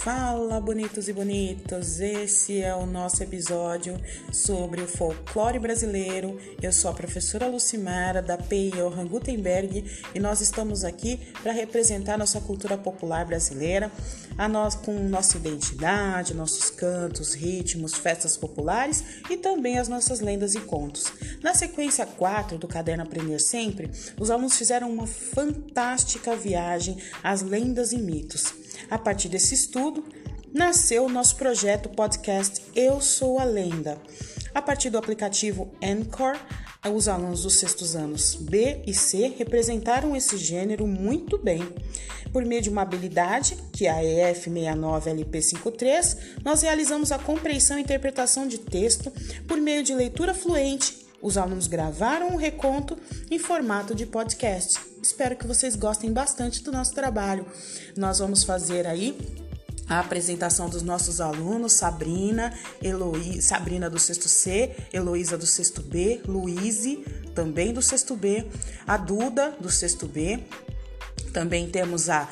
Fala, bonitos e bonitos! Esse é o nosso episódio sobre o folclore brasileiro. Eu sou a professora Lucimara, da PI Johann Gutenberg, e nós estamos aqui para representar nossa cultura popular brasileira, a nós, com nossa identidade, nossos cantos, ritmos, festas populares e também as nossas lendas e contos. Na sequência 4 do Caderno Aprender Sempre, os alunos fizeram uma fantástica viagem às lendas e mitos. A partir desse estudo, nasceu o nosso projeto podcast Eu Sou a Lenda. A partir do aplicativo Anchor, os alunos dos sextos anos B e C representaram esse gênero muito bem. Por meio de uma habilidade, que é a EF69LP53, nós realizamos a compreensão e interpretação de texto por meio de leitura fluente. Os alunos gravaram um reconto em formato de podcast. Espero que vocês gostem bastante do nosso trabalho. Nós vamos fazer aí a apresentação dos nossos alunos, Sabrina, Eloí, Sabrina do sexto C, Heloísa do sexto B, Luíse, também do sexto B, a Duda do sexto B, também temos a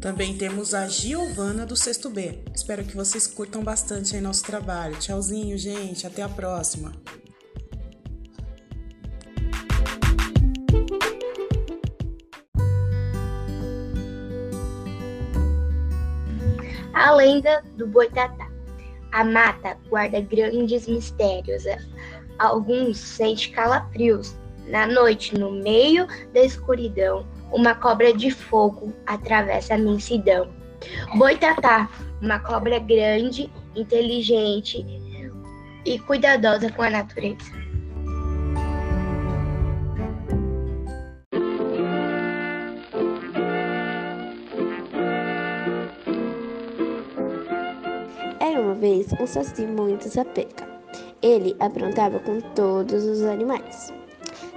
Também temos a Giovana do sexto B. Espero que vocês curtam bastante aí nosso trabalho. Tchauzinho, gente. Até a próxima. Lenda do Boitatá. A mata guarda grandes mistérios. Alguns sentem calafrios. Na noite, no meio da escuridão, uma cobra de fogo atravessa a imensidão. Boitatá, uma cobra grande, inteligente e cuidadosa com a natureza. Vez um saci muito sapeca. Ele aprontava com todos os animais.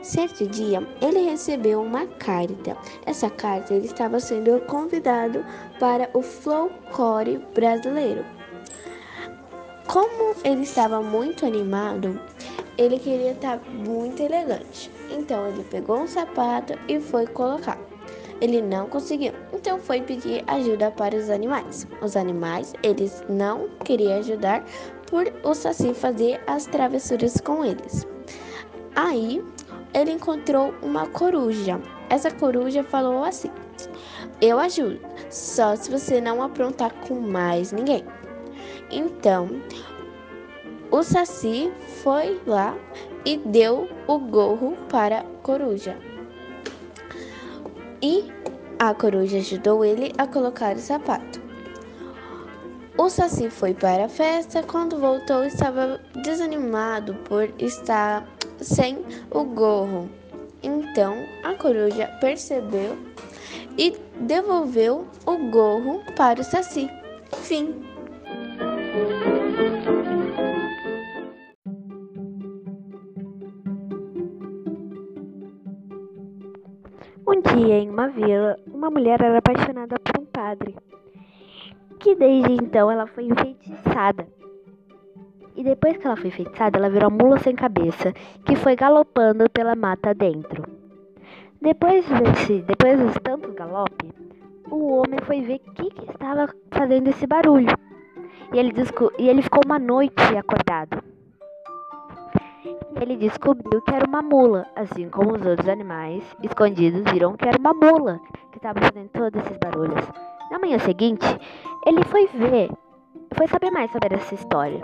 Certo dia, ele recebeu uma carta. Nessa carta, ele estava sendo convidado para o folclore brasileiro. Como ele estava muito animado, ele queria estar muito elegante. Então, ele pegou um sapato e foi colocar. Ele não conseguiu, então foi pedir ajuda para os animais. Os animais, eles não queriam ajudar por o Saci fazer as travessuras com eles. Aí, ele encontrou uma coruja. Essa coruja falou assim: Eu ajudo, só se você não aprontar com mais ninguém. Então, o Saci foi lá e deu o gorro para a coruja. E a coruja ajudou ele a colocar o sapato. O Saci foi para a festa. Quando voltou, estava desanimado por estar sem o gorro. Então a coruja percebeu e devolveu o gorro para o Saci. Fim. Um dia, em uma vila, uma mulher era apaixonada por um padre, que desde então ela foi enfeitiçada. E depois que ela foi enfeitiçada, ela virou uma mula sem cabeça, que foi galopando pela mata dentro. Depois desse, depois de tanto galope, o homem foi ver o que, que estava fazendo esse barulho. E ele, e ele ficou uma noite acordado. Ele descobriu que era uma mula, assim como os outros animais escondidos viram que era uma mula que estava fazendo todos esses barulhos. Na manhã seguinte, ele foi ver, foi saber mais sobre essa história.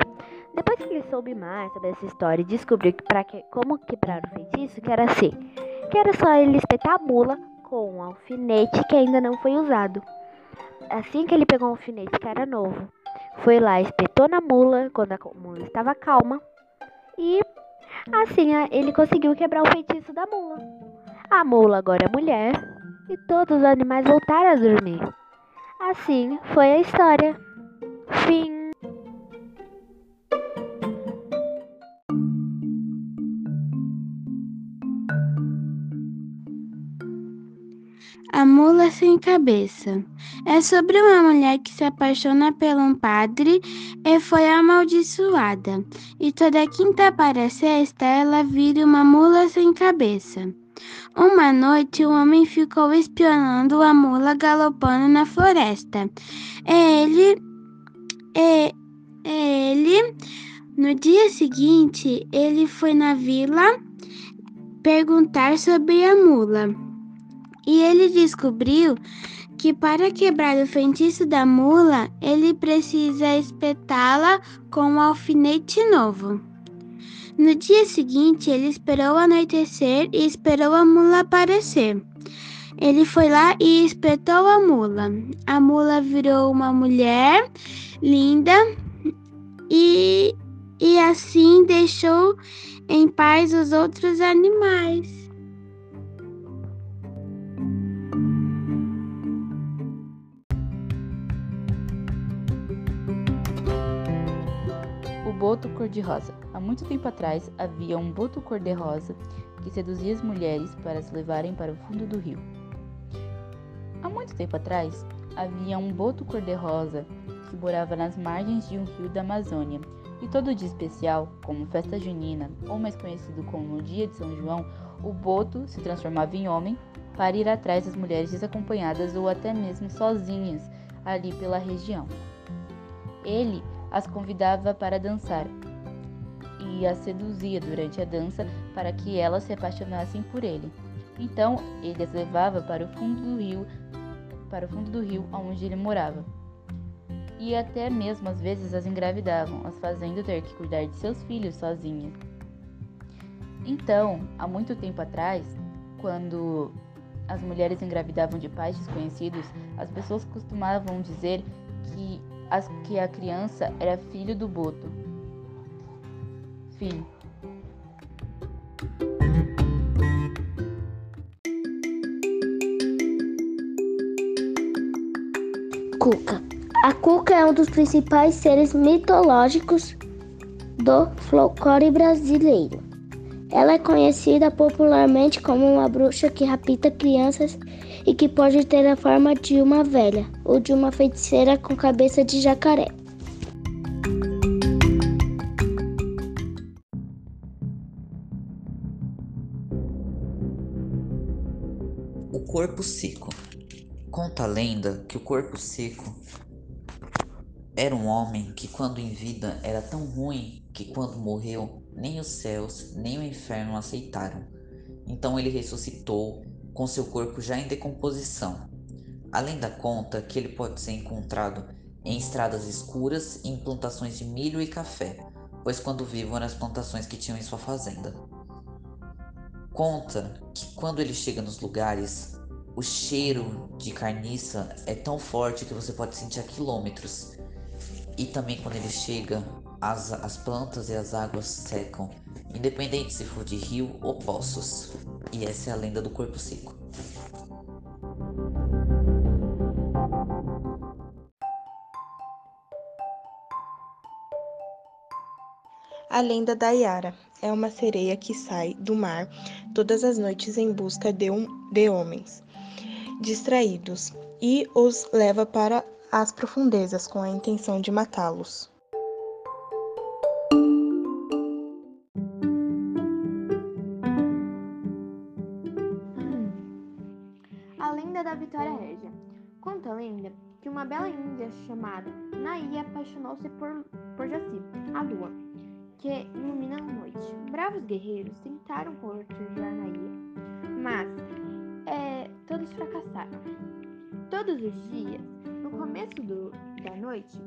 Depois que ele soube mais sobre essa história e descobriu que que, como quebrar o feitiço, que era assim, que era só ele espetar a mula com um alfinete que ainda não foi usado. Assim que ele pegou um alfinete que era novo, foi lá, espetou na mula quando a mula estava calma e Assim, ele conseguiu quebrar o feitiço da mula. A mula agora é mulher e todos os animais voltaram a dormir. Assim foi a história. Fim. A Mula Sem Cabeça é sobre uma mulher que se apaixona por um padre e foi amaldiçoada. E toda quinta para sexta ela vira uma mula sem cabeça. Uma noite, o homem ficou espionando a mula galopando na floresta. Ele, ele, no dia seguinte, ele foi na vila perguntar sobre a mula. E ele descobriu que para quebrar o feitiço da mula, ele precisa espetá-la com um alfinete novo. No dia seguinte, ele esperou anoitecer e esperou a mula aparecer. Ele foi lá e espetou a mula. A mula virou uma mulher linda e, e assim deixou em paz os outros animais. Boto cor-de-rosa. Há muito tempo atrás havia um boto cor-de-rosa que seduzia as mulheres para as levarem para o fundo do rio. Há muito tempo atrás havia um boto cor-de-rosa que morava nas margens de um rio da Amazônia. E todo dia especial, como festa junina, ou mais conhecido como o dia de São João, o boto se transformava em homem para ir atrás das mulheres desacompanhadas ou até mesmo sozinhas ali pela região. Ele as convidava para dançar e as seduzia durante a dança para que elas se apaixonassem por ele. Então ele as levava para o fundo do rio, para o fundo do rio onde ele morava. E até mesmo às vezes as engravidavam, as fazendo ter que cuidar de seus filhos sozinha. Então, há muito tempo atrás, quando as mulheres engravidavam de pais desconhecidos, as pessoas costumavam dizer que que a criança era filho do boto. Fim. Cuca. A cuca é um dos principais seres mitológicos do folclore brasileiro. Ela é conhecida popularmente como uma bruxa que rapta crianças e que pode ter a forma de uma velha ou de uma feiticeira com cabeça de jacaré. O corpo seco. Conta a lenda que o corpo seco era um homem que, quando em vida, era tão ruim que, quando morreu, nem os céus nem o inferno aceitaram. Então ele ressuscitou com seu corpo já em decomposição. A lenda conta que ele pode ser encontrado em estradas escuras e em plantações de milho e café, pois quando vivo eram as plantações que tinham em sua fazenda. Conta que quando ele chega nos lugares, o cheiro de carniça é tão forte que você pode sentir a quilômetros. E também quando ele chega, as, as plantas e as águas secam, independente se for de rio ou poços. E essa é a lenda do corpo seco. A lenda da Yara é uma sereia que sai do mar todas as noites em busca de, um, de homens distraídos e os leva para as profundezas com a intenção de matá-los. Uma bela índia chamada Naia apaixonou-se por, por Jaci, a lua, que ilumina a noite. Bravos guerreiros tentaram cortejar Naia, mas é, todos fracassaram. Todos os dias, no começo do, da noite,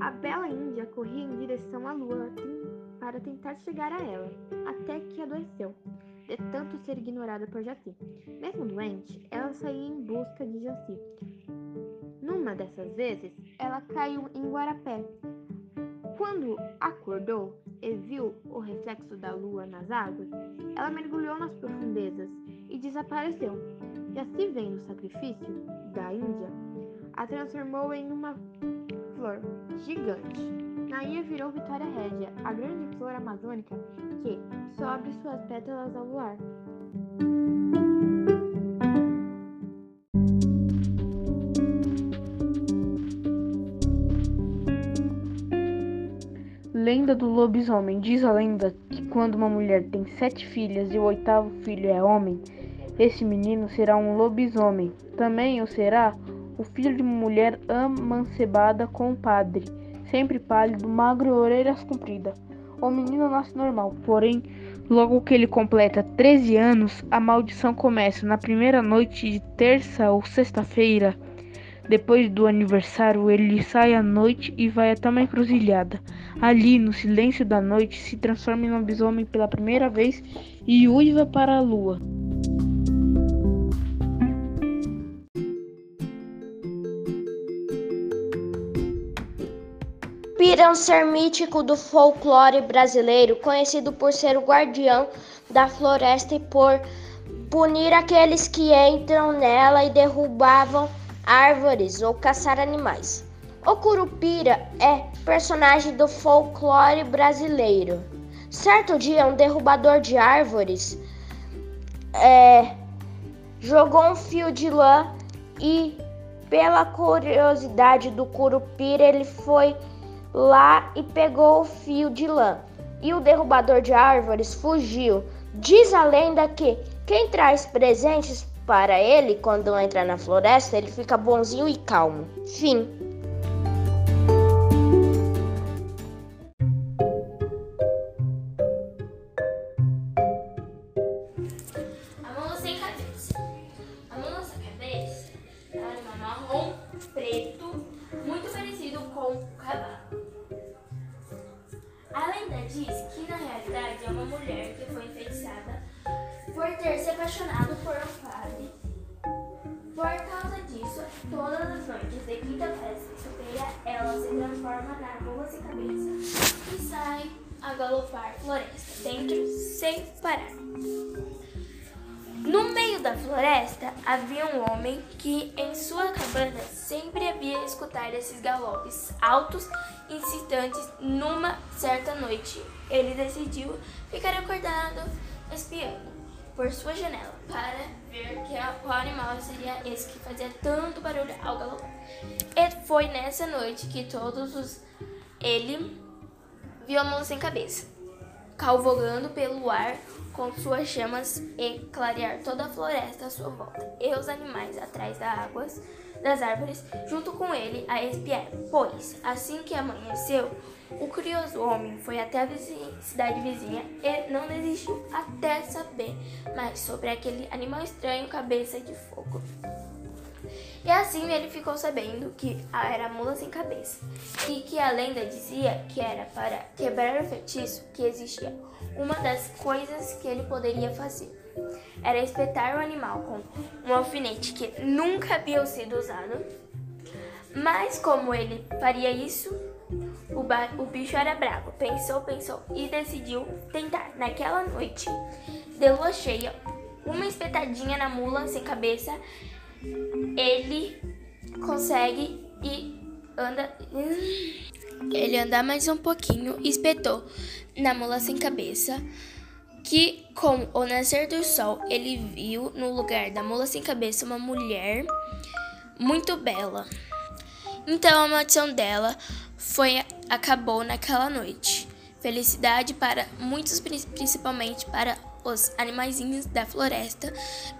a bela índia corria em direção à lua para tentar chegar a ela, até que adoeceu de tanto ser ignorada por Jaci. Mesmo doente, ela saía em busca de Jaci. Numa dessas vezes, ela caiu em Guarapé. Quando acordou e viu o reflexo da lua nas águas, ela mergulhou nas profundezas e desapareceu. Jaci, vendo o sacrifício da Índia, a transformou em uma flor gigante. Naia virou Vitória Régia, a grande flor amazônica que sobe suas pétalas ao luar. Lenda do lobisomem. Diz a lenda que quando uma mulher tem sete filhas e o oitavo filho é homem, esse menino será um lobisomem. Também o será o filho de uma mulher amancebada com o padre, sempre pálido, magro e orelhas compridas. O menino nasce normal, porém, logo que ele completa 13 anos, a maldição começa na primeira noite de terça ou sexta-feira. Depois do aniversário, ele sai à noite e vai até uma encruzilhada. Ali, no silêncio da noite, se transforma em lobisomem pela primeira vez e uiva para a lua. Pira é um ser mítico do folclore brasileiro, conhecido por ser o guardião da floresta e por punir aqueles que entram nela e derrubavam árvores ou caçar animais. O Curupira é personagem do folclore brasileiro. Certo dia, um derrubador de árvores é, jogou um fio de lã e, pela curiosidade do Curupira, ele foi lá e pegou o fio de lã. E o derrubador de árvores fugiu. Diz a lenda que quem traz presentes para ele, quando entra na floresta, ele fica bonzinho e calmo. Fim. Ter se apaixonado por um padre. Por causa disso, todas as noites de quinta-feira sexta-feira, ela se transforma na mula sem cabeça e sai a galopar floresta dentro sem parar. No meio da floresta havia um homem que em sua cabana sempre havia escutar esses galopes altos incitantes. Numa certa noite, ele decidiu ficar acordado espiando por sua janela para ver que animal seria esse que fazia tanto barulho ao galopar. E foi nessa noite que todos os ele viu a mula sem cabeça, cavalgando pelo ar com suas chamas e clarear toda a floresta à sua volta, e os animais atrás das águas das árvores, junto com ele, a espiar. Pois, assim que amanheceu, o curioso homem foi até a vizinha, cidade vizinha e não desistiu até saber mais sobre aquele animal estranho, cabeça de fogo. E assim ele ficou sabendo que era mula sem cabeça e que a lenda dizia que era para quebrar o feitiço que existia. Uma das coisas que ele poderia fazer era espetar o animal com um alfinete que nunca havia sido usado. Mas como ele faria isso, o, o, bicho era bravo. Pensou, pensou e decidiu tentar. Naquela noite de lua cheia, uma espetadinha na mula sem cabeça ele consegue e anda. Ele anda mais um pouquinho espetou na mula sem cabeça. Que com o nascer do sol ele viu no lugar da mula sem cabeça uma mulher muito bela. Então a maldição dela foi acabou naquela noite. Felicidade para muitos, principalmente para os animaizinhos da floresta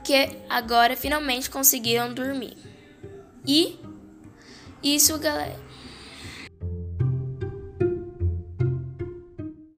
que agora finalmente conseguiram dormir. E isso, galera.